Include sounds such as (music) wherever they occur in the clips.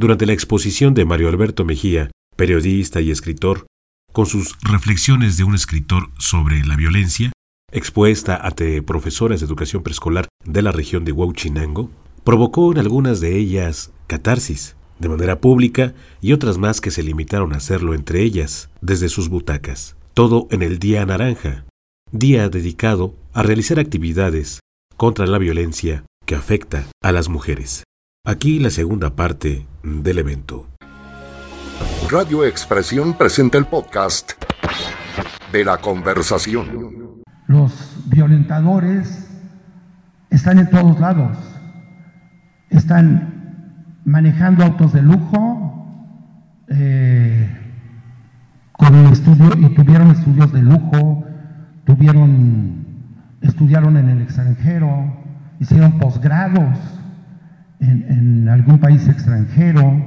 durante la exposición de Mario Alberto Mejía, periodista y escritor, con sus reflexiones de un escritor sobre la violencia, expuesta ante profesoras de educación preescolar de la región de Huachinango, provocó en algunas de ellas catarsis, de manera pública, y otras más que se limitaron a hacerlo entre ellas, desde sus butacas. Todo en el Día Naranja, día dedicado a realizar actividades contra la violencia que afecta a las mujeres. Aquí la segunda parte del evento. Radio Expresión presenta el podcast de la conversación. Los violentadores están en todos lados. Están manejando autos de lujo, eh, con estudio, y tuvieron estudios de lujo, tuvieron, estudiaron en el extranjero, hicieron posgrados en, algún país extranjero.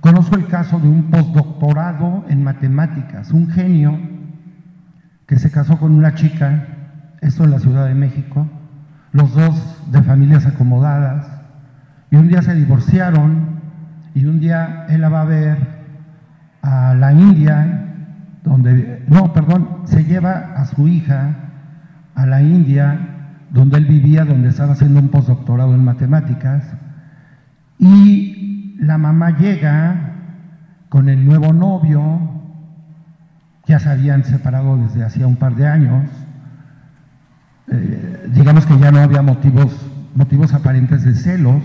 Conozco el caso de un postdoctorado en matemáticas, un genio que se casó con una chica, esto en la Ciudad de México, los dos de familias acomodadas, y un día se divorciaron, y un día él la va a ver a la India, donde, no, perdón, se lleva a su hija a la India, donde él vivía, donde estaba haciendo un postdoctorado en matemáticas, y la mamá llega con el nuevo novio, ya se habían separado desde hacía un par de años, eh, digamos que ya no había motivos, motivos aparentes de celos.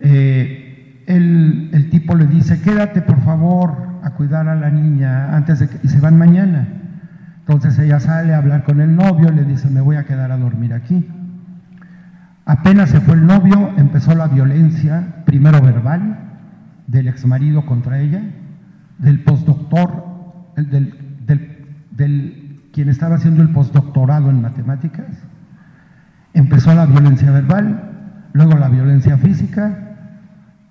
Eh, el, el, tipo le dice, quédate por favor a cuidar a la niña antes de que y se van mañana. Entonces ella sale a hablar con el novio, le dice, me voy a quedar a dormir aquí. Apenas se fue el novio, empezó la violencia, primero verbal, del exmarido contra ella, del postdoctor, del, del, del quien estaba haciendo el postdoctorado en matemáticas. Empezó la violencia verbal, luego la violencia física,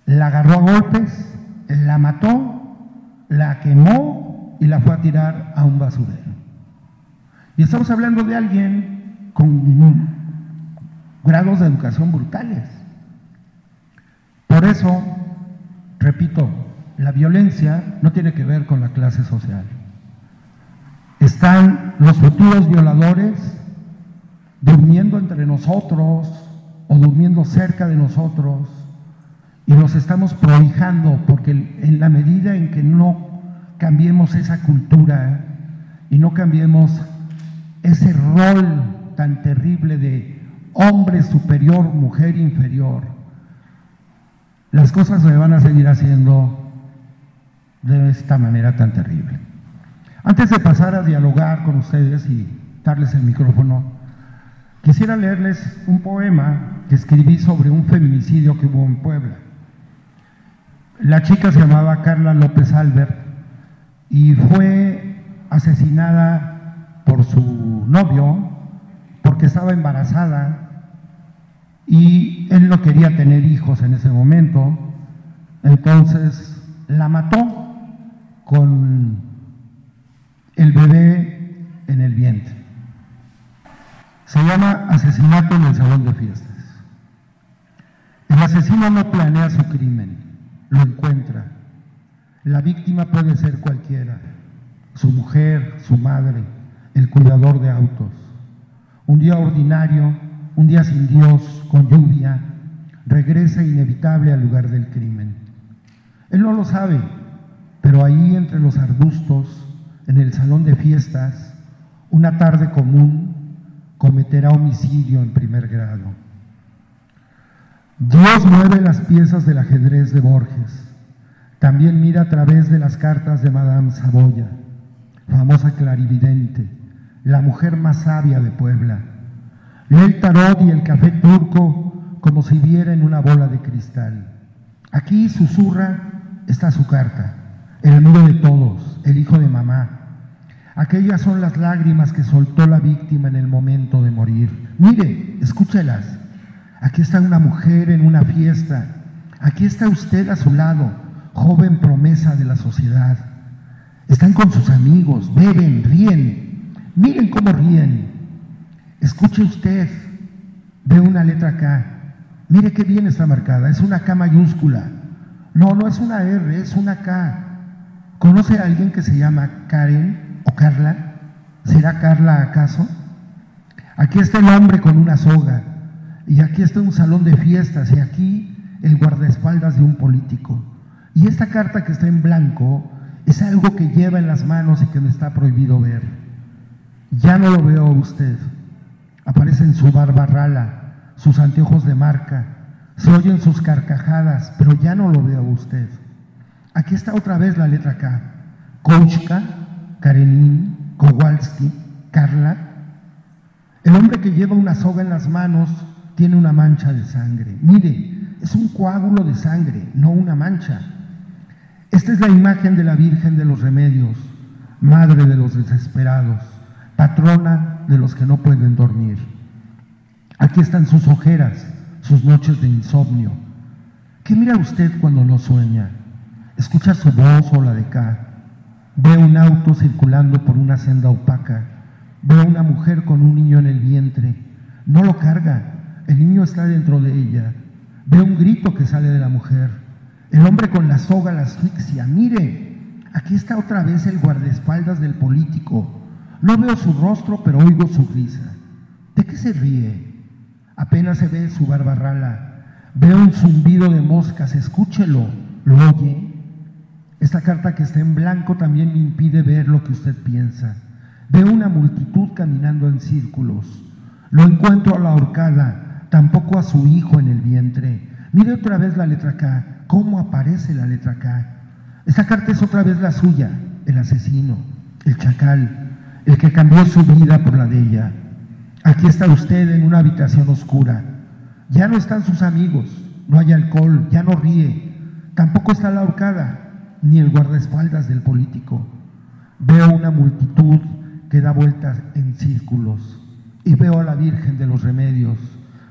la agarró a golpes, la mató, la quemó y la fue a tirar a un basurero. Y estamos hablando de alguien con grados de educación brutales. Por eso, repito, la violencia no tiene que ver con la clase social. Están los futuros violadores durmiendo entre nosotros o durmiendo cerca de nosotros y los estamos prohijando porque en la medida en que no cambiemos esa cultura y no cambiemos ese rol tan terrible de hombre superior, mujer inferior, las cosas se van a seguir haciendo de esta manera tan terrible. Antes de pasar a dialogar con ustedes y darles el micrófono, quisiera leerles un poema que escribí sobre un feminicidio que hubo en Puebla. La chica se llamaba Carla López Albert y fue asesinada por su novio porque estaba embarazada y él no quería tener hijos en ese momento, entonces la mató con el bebé en el vientre. Se llama asesinato en el salón de fiestas. El asesino no planea su crimen, lo encuentra. La víctima puede ser cualquiera, su mujer, su madre, el cuidador de autos. Un día ordinario, un día sin Dios, con lluvia, regresa inevitable al lugar del crimen. Él no lo sabe, pero ahí entre los arbustos, en el salón de fiestas, una tarde común, cometerá homicidio en primer grado. Dios mueve las piezas del ajedrez de Borges. También mira a través de las cartas de Madame Saboya, famosa clarividente, la mujer más sabia de Puebla. El tarot y el café turco como si viera en una bola de cristal. Aquí susurra está su carta, el amigo de todos, el hijo de mamá, Aquellas son las lágrimas que soltó la víctima en el momento de morir. Mire, escúchelas. Aquí está una mujer en una fiesta. Aquí está usted a su lado, joven promesa de la sociedad. Están con sus amigos, beben, ríen. Miren cómo ríen. Escuche usted. Ve una letra acá. Mire qué bien está marcada. Es una K mayúscula. No, no es una R, es una K. ¿Conoce a alguien que se llama Karen o Carla? ¿Será Carla acaso? Aquí está el hombre con una soga y aquí está un salón de fiestas y aquí el guardaespaldas de un político. Y esta carta que está en blanco es algo que lleva en las manos y que me está prohibido ver. Ya no lo veo a usted. Aparecen su barba rala, sus anteojos de marca, se oyen sus carcajadas, pero ya no lo veo a usted. Aquí está otra vez la letra K. Kouchka, Karenin, Kowalski, Carla. El hombre que lleva una soga en las manos tiene una mancha de sangre. Mire, es un coágulo de sangre, no una mancha. Esta es la imagen de la Virgen de los Remedios, Madre de los desesperados, patrona de los que no pueden dormir. Aquí están sus ojeras, sus noches de insomnio. ¿Qué mira usted cuando no sueña? ¿Escucha su voz o la de acá? Ve un auto circulando por una senda opaca. Ve una mujer con un niño en el vientre. No lo carga. El niño está dentro de ella. Ve un grito que sale de la mujer. El hombre con la soga la asfixia. Mire, aquí está otra vez el guardaespaldas del político. No veo su rostro, pero oigo su risa. ¿De qué se ríe? Apenas se ve su barba rala. Veo un zumbido de moscas, escúchelo. ¿Lo oye? Esta carta que está en blanco también me impide ver lo que usted piensa. Veo una multitud caminando en círculos. Lo encuentro a la horcada, tampoco a su hijo en el vientre. Mire otra vez la letra K. ¿Cómo aparece la letra K? Esta carta es otra vez la suya, el asesino, el chacal, el que cambió su vida por la de ella. Aquí está usted en una habitación oscura. Ya no están sus amigos, no hay alcohol, ya no ríe. Tampoco está la horcada, ni el guardaespaldas del político. Veo una multitud que da vueltas en círculos y veo a la Virgen de los Remedios,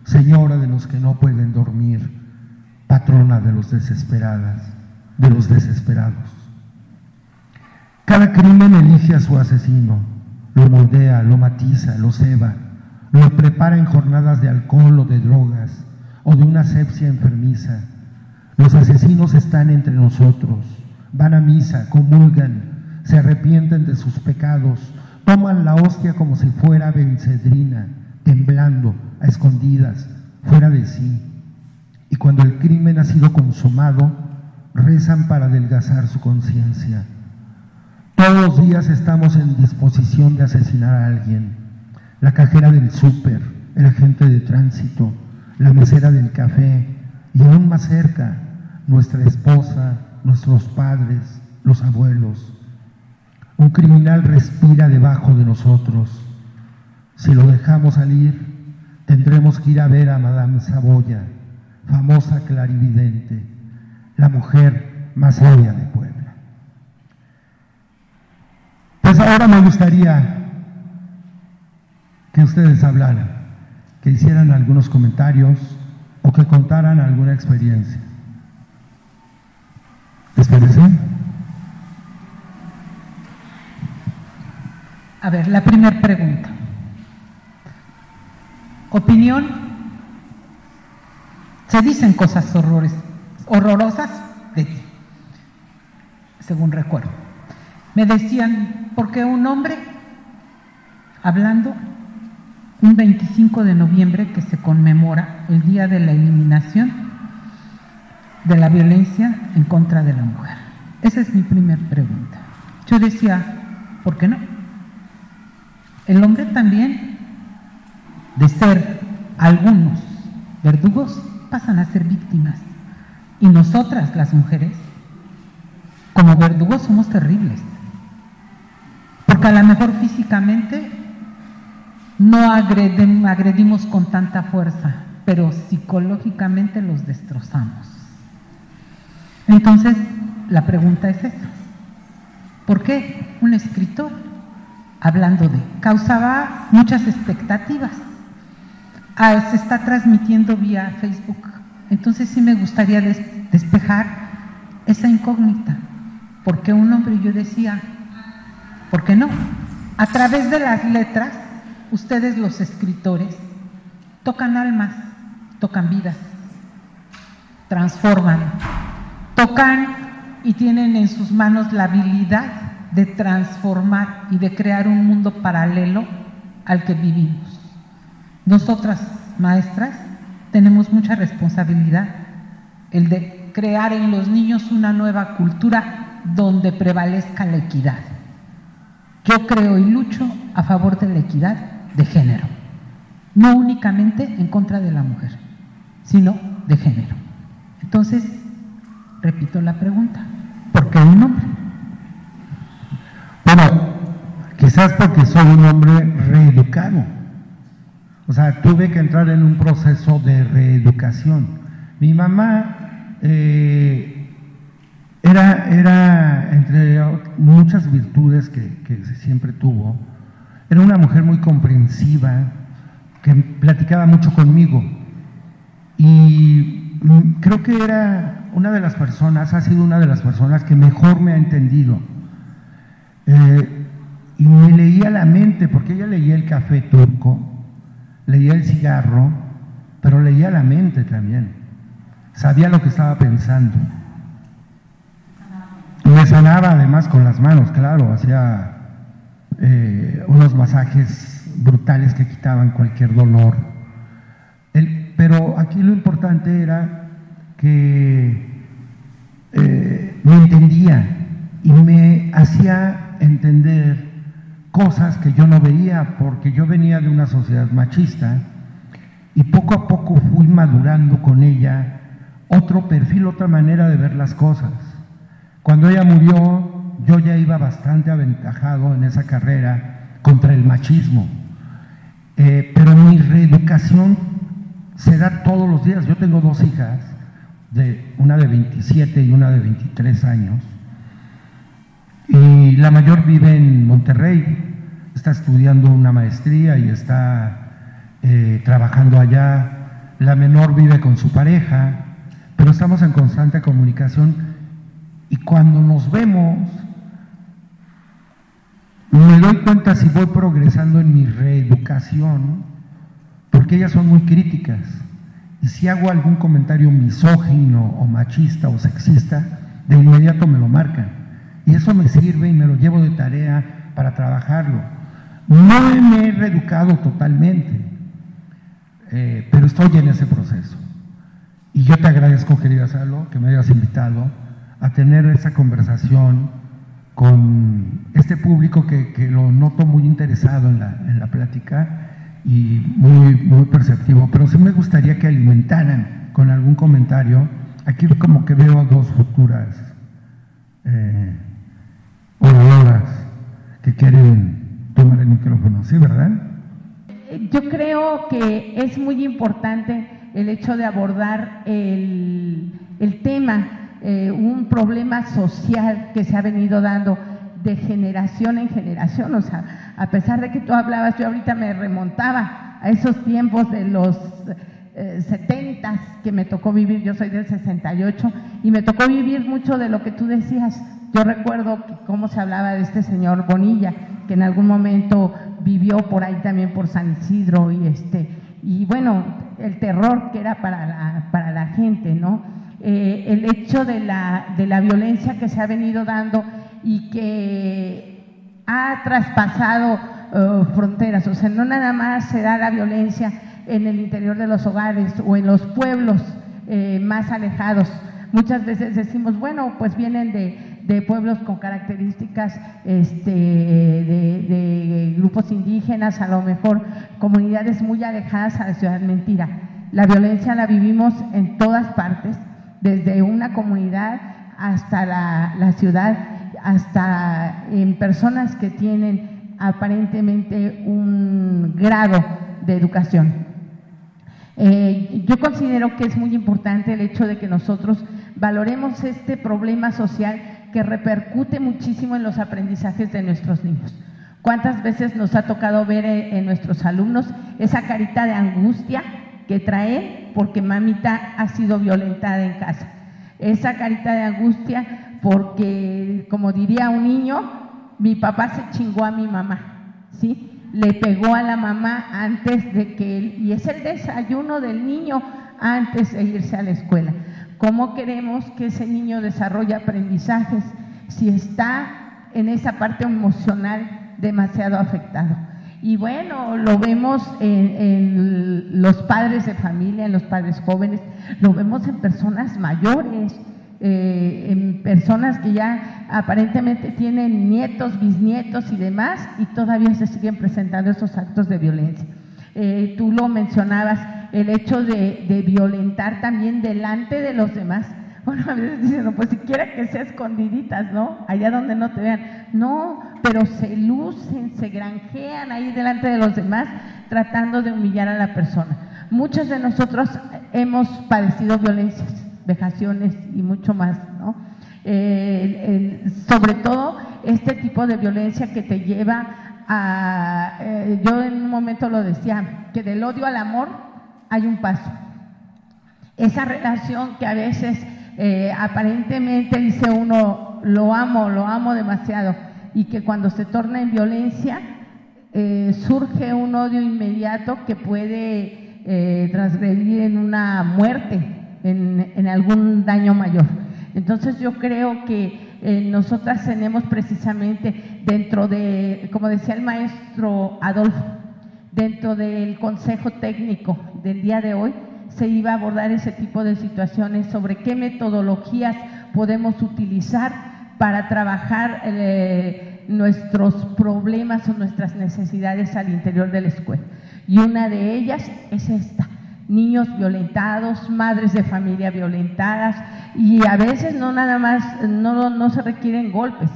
Señora de los que no pueden dormir, patrona de los desesperadas, de los desesperados. Cada crimen elige a su asesino, lo moldea, lo matiza, lo ceba, lo prepara en jornadas de alcohol o de drogas o de una asepsia enfermiza. Los asesinos están entre nosotros, van a misa, comulgan, se arrepienten de sus pecados, toman la hostia como si fuera bencedrina, temblando, a escondidas, fuera de sí. Y cuando el crimen ha sido consumado, rezan para adelgazar su conciencia. Todos los días estamos en disposición de asesinar a alguien. La cajera del súper, el agente de tránsito, la mesera del café y aún más cerca, nuestra esposa, nuestros padres, los abuelos. Un criminal respira debajo de nosotros. Si lo dejamos salir, tendremos que ir a ver a Madame Saboya, famosa clarividente, la mujer más sabia de Puebla. Pues ahora me gustaría que ustedes hablaran, que hicieran algunos comentarios o que contaran alguna experiencia. ¿Les? A ver, la primera pregunta. Opinión. Se dicen cosas horrores, horrorosas de ti, según recuerdo. Me decían, porque un hombre, hablando, un 25 de noviembre que se conmemora el Día de la Eliminación de la Violencia en contra de la mujer. Esa es mi primera pregunta. Yo decía, ¿por qué no? El hombre también, de ser algunos verdugos, pasan a ser víctimas. Y nosotras, las mujeres, como verdugos somos terribles. Porque a lo mejor físicamente no agredimos con tanta fuerza, pero psicológicamente los destrozamos. Entonces, la pregunta es esa. ¿Por qué un escritor, hablando de, causaba muchas expectativas? Ah, se está transmitiendo vía Facebook. Entonces sí me gustaría despejar esa incógnita. ¿Por qué un hombre? Yo decía, ¿por qué no? A través de las letras ustedes los escritores tocan almas, tocan vidas, transforman, tocan y tienen en sus manos la habilidad de transformar y de crear un mundo paralelo al que vivimos. Nosotras, maestras, tenemos mucha responsabilidad, el de crear en los niños una nueva cultura donde prevalezca la equidad. Yo creo y lucho a favor de la equidad de género, no únicamente en contra de la mujer, sino de género. Entonces, repito la pregunta, ¿por qué un hombre? Bueno, quizás porque soy un hombre reeducado. O sea, tuve que entrar en un proceso de reeducación. Mi mamá eh, era, era, entre muchas virtudes que, siempre tuvo, era una mujer muy comprensiva, que platicaba mucho conmigo. Y mm, creo que era una de las personas, ha sido una de las personas que mejor me ha entendido. Eh, y me leía la mente, porque ella leía el café turco, leía el cigarro, pero leía la mente también. Sabía lo que estaba pensando. Sanaba además con las manos, claro, hacía eh, unos masajes brutales que quitaban cualquier dolor. pero aquí lo importante era que eh, me entendía y me hacía entender cosas que yo no veía porque yo venía de una sociedad machista y poco a poco fui madurando con ella otro perfil, otra manera de ver las cosas. Cuando ella murió, yo ya iba bastante aventajado en esa carrera contra el machismo. Eh, pero mi reeducación se da todos los días. Yo tengo dos hijas, de, una de 27 y una de 23 años. Y la mayor vive en Monterrey, está estudiando una maestría y está eh, trabajando allá. La menor vive con su pareja, pero estamos en constante comunicación. Y cuando nos vemos, me doy cuenta si voy progresando en mi reeducación, porque ellas son muy críticas. Y si hago algún comentario misógino o machista o sexista, de inmediato me lo marcan. Y eso me sirve y me lo llevo de tarea para trabajarlo. No me he reeducado totalmente, eh, pero estoy en ese proceso. Y yo te agradezco, querida Salo, que me hayas invitado a tener esa conversación con este público que, lo noto muy interesado en la, en la plática y muy, muy perceptivo, pero sí me gustaría que alimentaran con algún comentario. Aquí como que veo dos futuras eh, oradoras que quieren tomar el micrófono, ¿sí, verdad? Yo creo que es muy importante el hecho de abordar el, el tema eh, un problema social que se ha venido dando de generación en generación. O sea, a pesar de que tú hablabas, yo ahorita me remontaba a esos tiempos de los eh, 70 que me tocó vivir, yo soy del 68, y me tocó vivir mucho de lo que tú decías. Yo recuerdo cómo se hablaba de este señor Bonilla, que en algún momento vivió por ahí también por San Isidro, y este, y bueno, el terror que era para la, para la gente, ¿no? Eh, el hecho de la, de la violencia que se ha venido dando y que ha traspasado eh, fronteras. O sea, no nada más se da la violencia en el interior de los hogares o en los pueblos eh, más alejados. Muchas veces decimos, bueno, pues vienen de, de pueblos con características este, de, de, grupos indígenas, a lo mejor comunidades muy alejadas a la ciudad. Mentira. La violencia la vivimos en todas partes desde una comunidad hasta la, ciudad, hasta en personas que tienen aparentemente un grado de educación. Eh, yo considero que es muy importante el hecho de que nosotros valoremos este problema social que repercute muchísimo en los aprendizajes de nuestros niños. ¿Cuántas veces nos ha tocado ver en nuestros alumnos esa carita de angustia que trae porque mamita ha sido violentada en casa. Esa carita de angustia porque, como diría un niño, mi papá se chingó a mi mamá, ¿sí? Le pegó a la mamá antes de que él, y es el desayuno del niño antes de irse a la escuela. ¿Cómo queremos que ese niño desarrolle aprendizajes si está en esa parte emocional demasiado afectado? Y bueno, lo vemos en, los padres de familia, en los padres jóvenes, lo vemos en personas mayores, eh, en personas que ya aparentemente tienen nietos, bisnietos y demás, y todavía se siguen presentando esos actos de violencia. Eh, tú lo mencionabas, el hecho de, violentar también delante de los demás. Bueno, a veces dicen, no, pues siquiera que sea escondiditas, ¿no? Allá donde no te vean. No, pero se lucen, se granjean ahí delante de los demás tratando de humillar a la persona. Muchos de nosotros hemos padecido violencias, vejaciones y mucho más, ¿no? Eh, sobre todo este tipo de violencia que te lleva a, eh, yo en un momento lo decía, que del odio al amor hay un paso. Esa relación que a veces eh, aparentemente dice uno, lo amo, lo amo demasiado, y que cuando se torna en violencia, eh, surge un odio inmediato que puede transgredir en una muerte, en, en algún daño mayor. Entonces yo creo que eh, nosotras tenemos precisamente dentro de, como decía el maestro Adolfo, dentro del consejo técnico del día de hoy, se iba a abordar ese tipo de situaciones sobre qué metodologías podemos utilizar para trabajar eh, nuestros problemas o nuestras necesidades al interior de la escuela. Y una de ellas es esta, niños violentados, madres de familia violentadas y a veces no nada más, no, no se requieren golpes.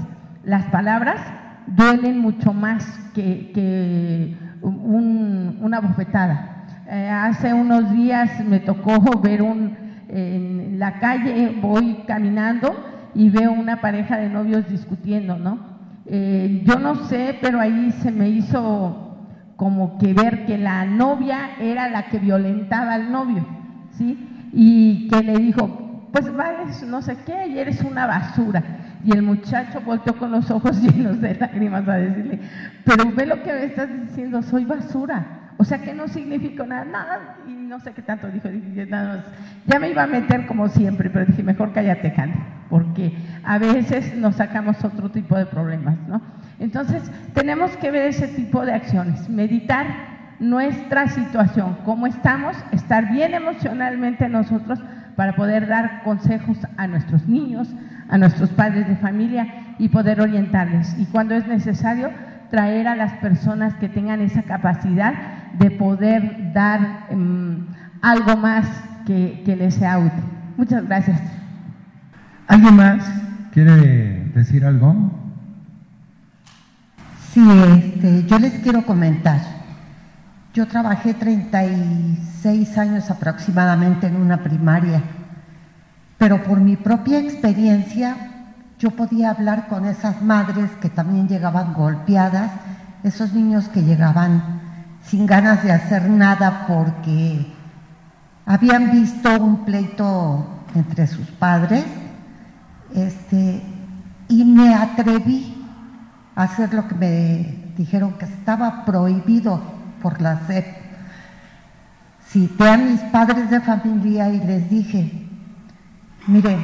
Las palabras duelen mucho más que, una bofetada. Eh, hace unos días me tocó (laughs) ver un, en la calle, voy caminando y veo una pareja de novios discutiendo, ¿no? Eh, yo no sé, pero ahí se me hizo como que ver que la novia era la que violentaba al novio, ¿sí? Y que le dijo, pues vales no sé qué y eres una basura. Y el muchacho volteó con los ojos (laughs) llenos de lágrimas a decirle, pero ve lo que me estás diciendo, soy basura. O sea que no significa nada, nada, y no sé qué tanto dijo, ya me iba a meter como siempre, pero dije, mejor cállate, Candy, porque a veces nos sacamos otro tipo de problemas, ¿no? Entonces, tenemos que ver ese tipo de acciones, meditar nuestra situación, cómo estamos, estar bien emocionalmente nosotros para poder dar consejos a nuestros niños, a nuestros padres de familia y poder orientarles. Y cuando es necesario, traer a las personas que tengan esa capacidad de poder dar em, algo más que, que les sea útil. Muchas gracias. ¿Alguien más quiere decir algo? Sí, este, yo les quiero comentar. Yo trabajé 36 años aproximadamente en una primaria, pero por mi propia experiencia yo podía hablar con esas madres que también llegaban golpeadas, esos niños que llegaban sin ganas de hacer nada porque habían visto un pleito entre sus padres, este, y me atreví hacer lo que me dijeron que estaba prohibido por la SEP. Cité a mis padres de familia y les dije, miren,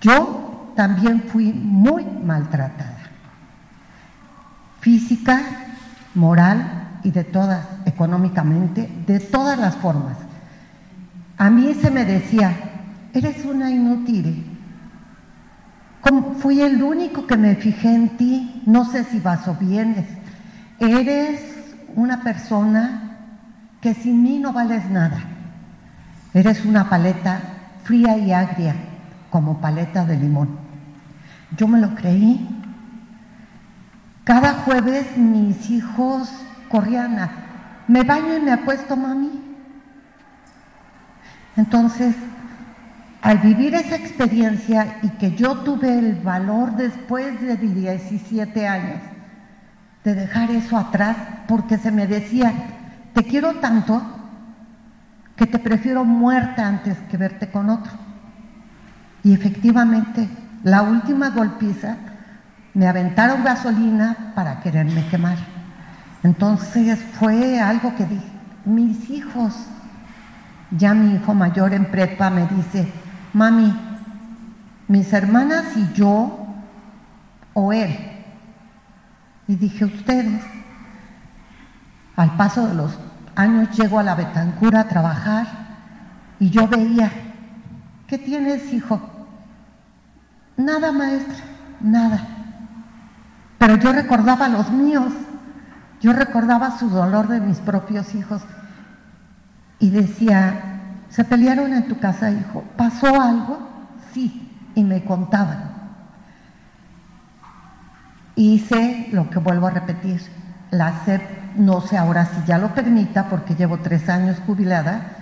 yo también fui muy maltratada, física, moral y de todas, económicamente, de todas las formas. A mí se me decía, eres una inútil, fui el único que me fijé en ti, no sé si vas o vienes. Eres una persona que sin mí no vales nada. Eres una paleta fría y agria, como paleta de limón. Yo me lo creí. Cada jueves mis hijos corrían a, me baño y me acuesto, mami. Entonces, al vivir esa experiencia y que yo tuve el valor después de 17 años de dejar eso atrás, porque se me decía, te quiero tanto que te prefiero muerta antes que verte con otro. Y efectivamente, la última golpiza, me aventaron gasolina para quererme quemar. Entonces fue algo que dije, mis hijos Ya mi hijo mayor en prepa me dice, mami, mis hermanas y yo o él. Y dije, ustedes. Al paso de los años llego a la Betancura a trabajar y yo veía, ¿qué tienes, hijo? Nada, maestra, nada. Pero yo recordaba los míos, yo recordaba su dolor de mis propios hijos y decía, ¿se pelearon en tu casa, hijo? ¿Pasó algo? Sí, y me contaban. Hice lo que vuelvo a repetir, la SEP, no sé ahora si ya lo permita, porque llevo tres años jubilada,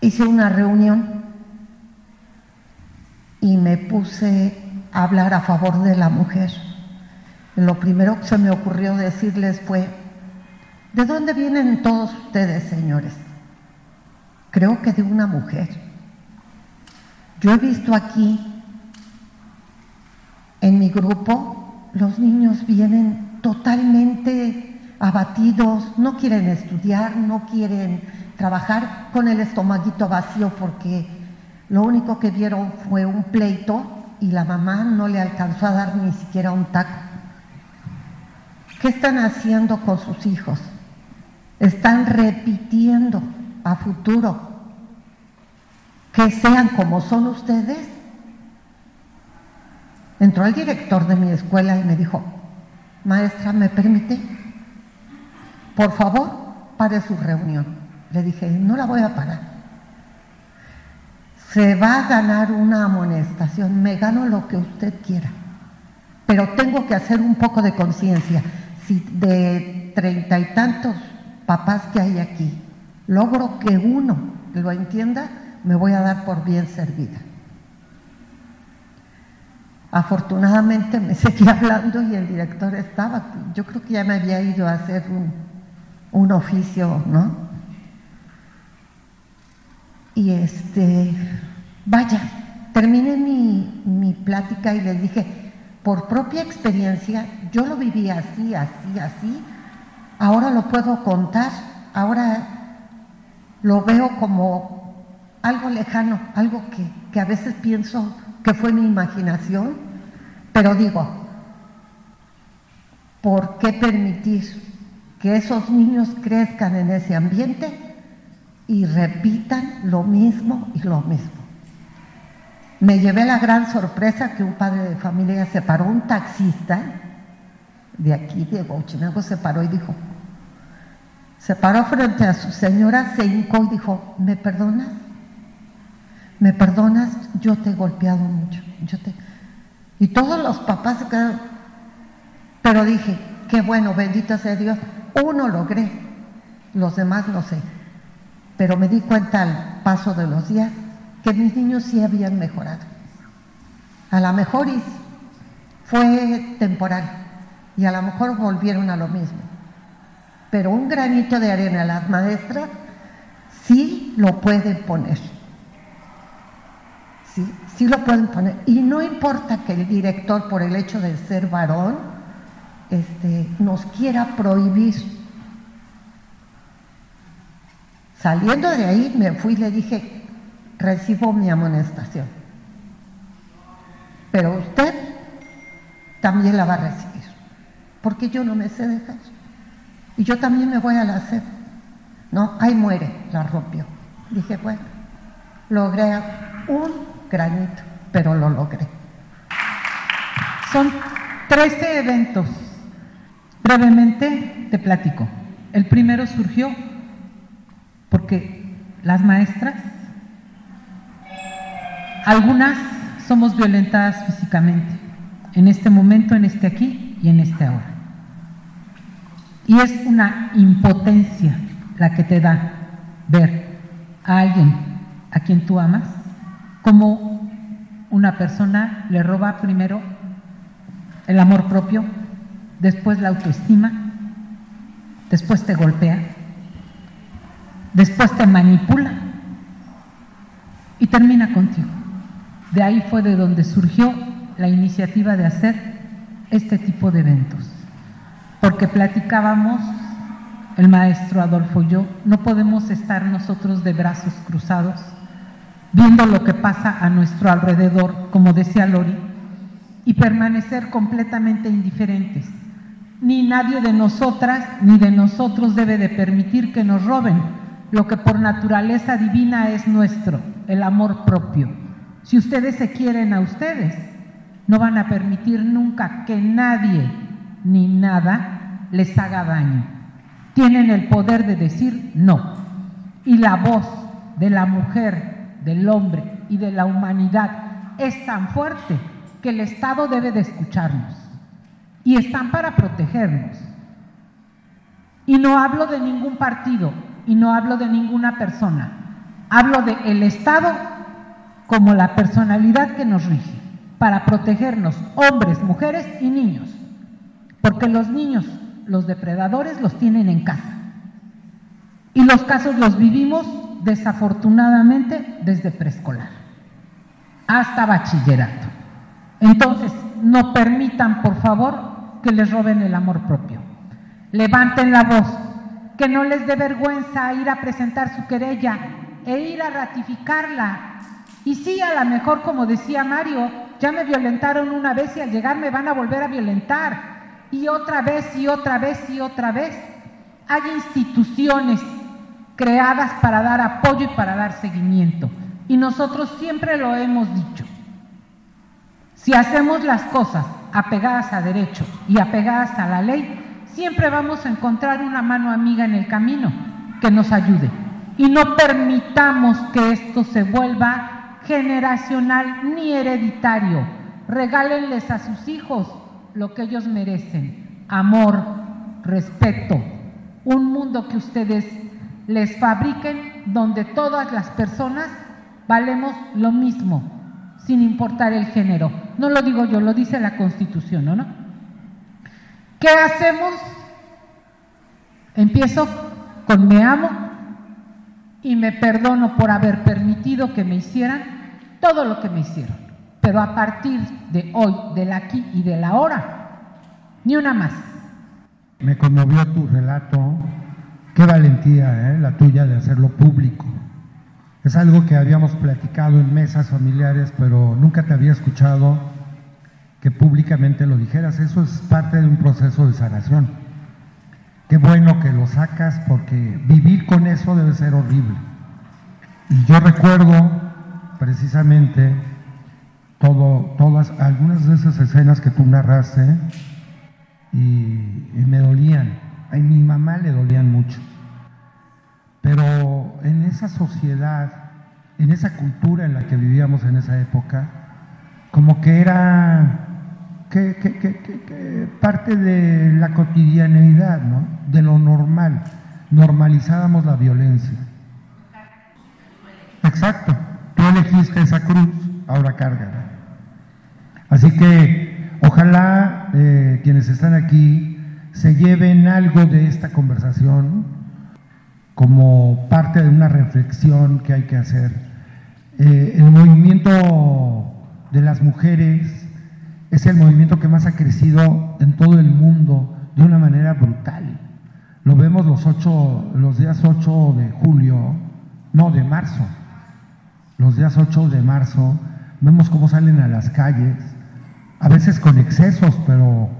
hice una reunión y me puse hablar a favor de la mujer. Lo primero que se me ocurrió decirles fue, ¿de dónde vienen todos ustedes, señores? Creo que de una mujer. Yo he visto aquí, en mi grupo, los niños vienen totalmente abatidos, no quieren estudiar, no quieren trabajar con el estomaguito vacío porque lo único que vieron fue un pleito y la mamá no le alcanzó a dar ni siquiera un taco. ¿Qué están haciendo con sus hijos? Están repitiendo a futuro que sean como son ustedes. Entró el director de mi escuela y me dijo, maestra, ¿me permite? Por favor, pare su reunión. Le dije, no la voy a parar se va a ganar una amonestación, me gano lo que usted quiera, pero tengo que hacer un poco de conciencia. Si de treinta y tantos papás que hay aquí logro que uno lo entienda, me voy a dar por bien servida. Afortunadamente me (laughs) seguí hablando y el director estaba, yo creo que ya me había ido a hacer un, un oficio, ¿no? Y este, vaya, terminé mi, mi plática y les dije, por propia experiencia, yo lo viví así, así, así, ahora lo puedo contar, ahora lo veo como algo lejano, algo que, que a veces pienso que fue mi imaginación, pero digo, ¿por qué permitir que esos niños crezcan en ese ambiente y repitan lo mismo y lo mismo. Me llevé la gran sorpresa que un padre de familia se paró, un taxista de aquí, de Huachinango, se paró y dijo, se paró frente a su señora, se hincó y dijo, ¿me perdonas? ¿Me perdonas? Yo te he golpeado mucho. Yo te... Y todos los papás se quedaron, pero dije, qué bueno, bendito sea Dios, uno logré, los demás no sé pero me di cuenta al paso de los días que mis niños sí habían mejorado. A lo mejor fue temporal y a lo mejor volvieron a lo mismo. Pero un granito de arena las maestras sí lo pueden poner. Sí, sí lo pueden poner. Y no importa que el director, por el hecho de ser varón, este, nos quiera prohibir Saliendo de ahí me fui y le dije, recibo mi amonestación. Pero usted también la va a recibir, porque yo no me sé dejar. Y yo también me voy a la hacer. No, ahí muere, la rompió. Dije, bueno, logré un granito, pero lo logré. Son 13 eventos. Brevemente te platico. El primero surgió porque las maestras, algunas somos violentadas físicamente, en este momento, en este aquí y en este ahora. Y es una impotencia la que te da ver a alguien a quien tú amas como una persona le roba primero el amor propio, después la autoestima, después te golpea después te manipula y termina contigo. De ahí fue de donde surgió la iniciativa de hacer este tipo de eventos, porque platicábamos el maestro Adolfo y yo, no podemos estar nosotros de brazos cruzados viendo lo que pasa a nuestro alrededor, como decía Lori, y permanecer completamente indiferentes. Ni nadie de nosotras ni de nosotros debe de permitir que nos roben lo que por naturaleza divina es nuestro, el amor propio. Si ustedes se quieren a ustedes, no van a permitir nunca que nadie ni nada les haga daño. Tienen el poder de decir no. Y la voz de la mujer, del hombre y de la humanidad es tan fuerte que el Estado debe de escucharnos. Y están para protegernos. Y no hablo de ningún partido y no hablo de ninguna persona. Hablo de el Estado como la personalidad que nos rige para protegernos, hombres, mujeres y niños. Porque los niños, los depredadores, los tienen en casa. Y los casos los vivimos desafortunadamente desde preescolar hasta bachillerato. Entonces, no permitan, por favor, que les roben el amor propio. Levanten la voz, que no les dé vergüenza ir a presentar su querella e ir a ratificarla. Y sí, a lo mejor, como decía Mario, ya me violentaron una vez y al llegar me van a volver a violentar. Y otra vez y otra vez y otra vez. Hay instituciones creadas para dar apoyo y para dar seguimiento. Y nosotros siempre lo hemos dicho. Si hacemos las cosas apegadas a derecho y apegadas a la ley, siempre vamos a encontrar una mano amiga en el camino que nos ayude. Y no permitamos que esto se vuelva generacional ni hereditario. Regálenles a sus hijos lo que ellos merecen. Amor, respeto, un mundo que ustedes les fabriquen donde todas las personas valemos lo mismo, sin importar el género. No lo digo yo, lo dice la Constitución, ¿no? ¿Qué hacemos? Empiezo con me amo y me perdono por haber permitido que me hicieran todo lo que me hicieron. Pero a partir de hoy, del aquí y de la hora, ni una más. Me conmovió tu relato. Qué valentía, ¿eh? la tuya de hacerlo público. Es algo que habíamos platicado en mesas familiares, pero nunca te había escuchado que públicamente lo dijeras. Eso es parte de un proceso de sanación. Qué bueno que lo sacas porque vivir con eso debe ser horrible. Y yo recuerdo precisamente todo, todas, algunas de esas escenas que tú narraste y, me dolían. A mi mamá le dolían mucho. Pero en esa sociedad, en esa cultura en la que vivíamos en esa época, como que era que, parte de la cotidianeidad, ¿no? de lo normal. Normalizábamos la violencia. Exacto. Tú elegiste esa cruz, ahora cárgala. Así que ojalá eh, quienes están aquí se lleven algo de esta conversación como parte de una reflexión que hay que hacer. Eh, el movimiento de las mujeres es el movimiento que más ha crecido en todo el mundo de una manera brutal. Lo vemos los, ocho, los días 8 de julio, no, de marzo los días 8 de marzo, vemos cómo salen a las calles, a veces con excesos, pero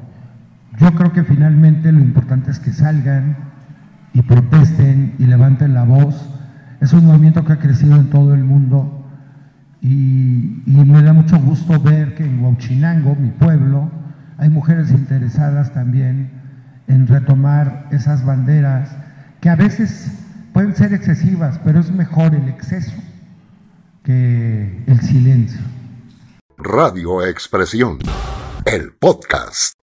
yo creo que finalmente lo importante es que salgan y protesten y levanten la voz. Es un movimiento que ha crecido en todo el mundo y, me da mucho gusto ver que en Huachinango, mi pueblo, hay mujeres interesadas también en retomar esas banderas que a veces pueden ser excesivas, pero es mejor el exceso que el silencio. Radio Expresión, el podcast.